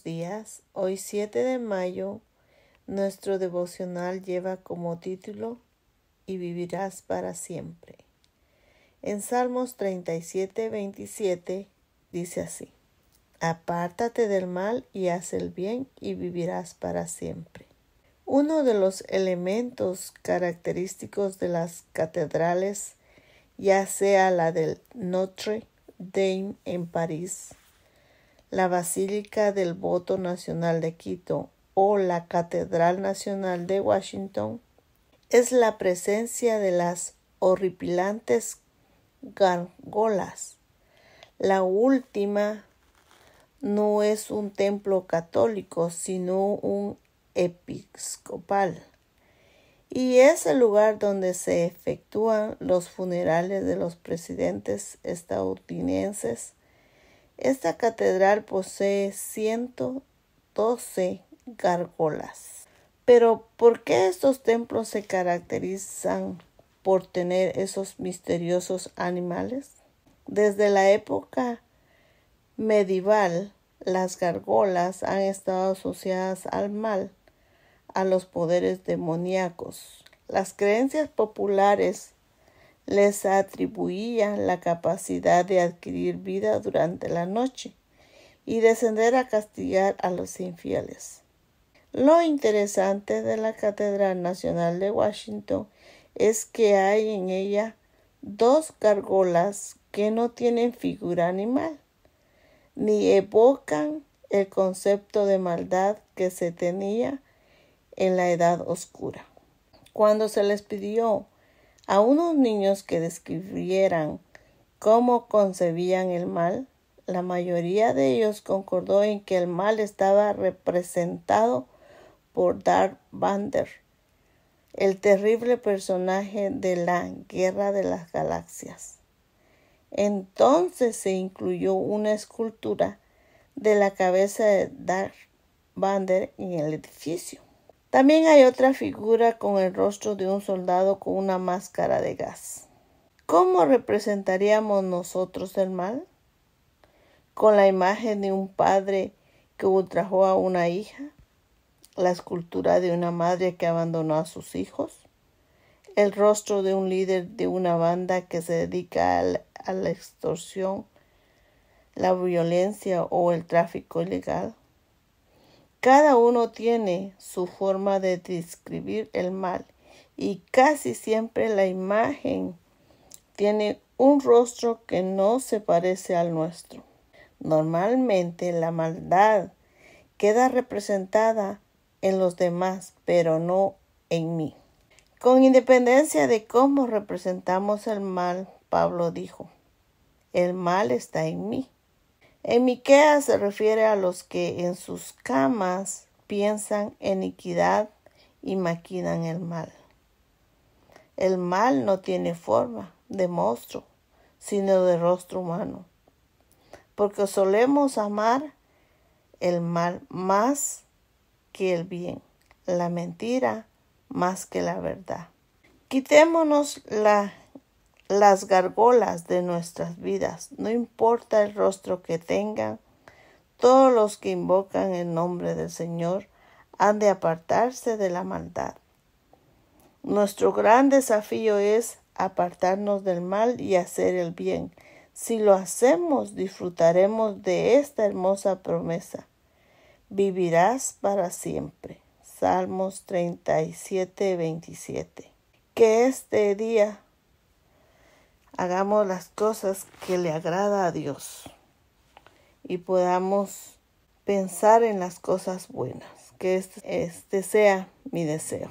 Días. Hoy 7 de mayo, nuestro devocional lleva como título Y vivirás para siempre. En Salmos 37, 27 dice así. Apártate del mal y haz el bien y vivirás para siempre. Uno de los elementos característicos de las catedrales, ya sea la del Notre Dame en París, la Basílica del Voto Nacional de Quito o la Catedral Nacional de Washington, es la presencia de las horripilantes gargolas. La última no es un templo católico, sino un episcopal. Y es el lugar donde se efectúan los funerales de los presidentes estadounidenses. Esta catedral posee 112 gárgolas. Pero ¿por qué estos templos se caracterizan por tener esos misteriosos animales? Desde la época medieval, las gárgolas han estado asociadas al mal, a los poderes demoníacos. Las creencias populares les atribuían la capacidad de adquirir vida durante la noche y descender a castigar a los infieles. Lo interesante de la Catedral Nacional de Washington es que hay en ella dos gárgolas que no tienen figura animal ni evocan el concepto de maldad que se tenía en la edad oscura. Cuando se les pidió a unos niños que describieran cómo concebían el mal, la mayoría de ellos concordó en que el mal estaba representado por Darth Vader, el terrible personaje de la Guerra de las Galaxias. Entonces se incluyó una escultura de la cabeza de Darth Vader en el edificio. También hay otra figura con el rostro de un soldado con una máscara de gas. ¿Cómo representaríamos nosotros el mal? Con la imagen de un padre que ultrajó a una hija, la escultura de una madre que abandonó a sus hijos, el rostro de un líder de una banda que se dedica a la extorsión, la violencia o el tráfico ilegal. Cada uno tiene su forma de describir el mal y casi siempre la imagen tiene un rostro que no se parece al nuestro. Normalmente la maldad queda representada en los demás, pero no en mí. Con independencia de cómo representamos el mal, Pablo dijo, el mal está en mí. En Miquea se refiere a los que en sus camas piensan en iniquidad y maquinan el mal. El mal no tiene forma de monstruo, sino de rostro humano, porque solemos amar el mal más que el bien, la mentira más que la verdad. Quitémonos las gargolas de nuestras vidas, no importa el rostro que tengan, todos los que invocan el nombre del Señor han de apartarse de la maldad. Nuestro gran desafío es apartarnos del mal y hacer el bien. Si lo hacemos, disfrutaremos de esta hermosa promesa. Vivirás para siempre. Salmos 37, 27. Que este día hagamos las cosas que le agrada a Dios y podamos pensar en las cosas buenas. Que este, este sea mi deseo.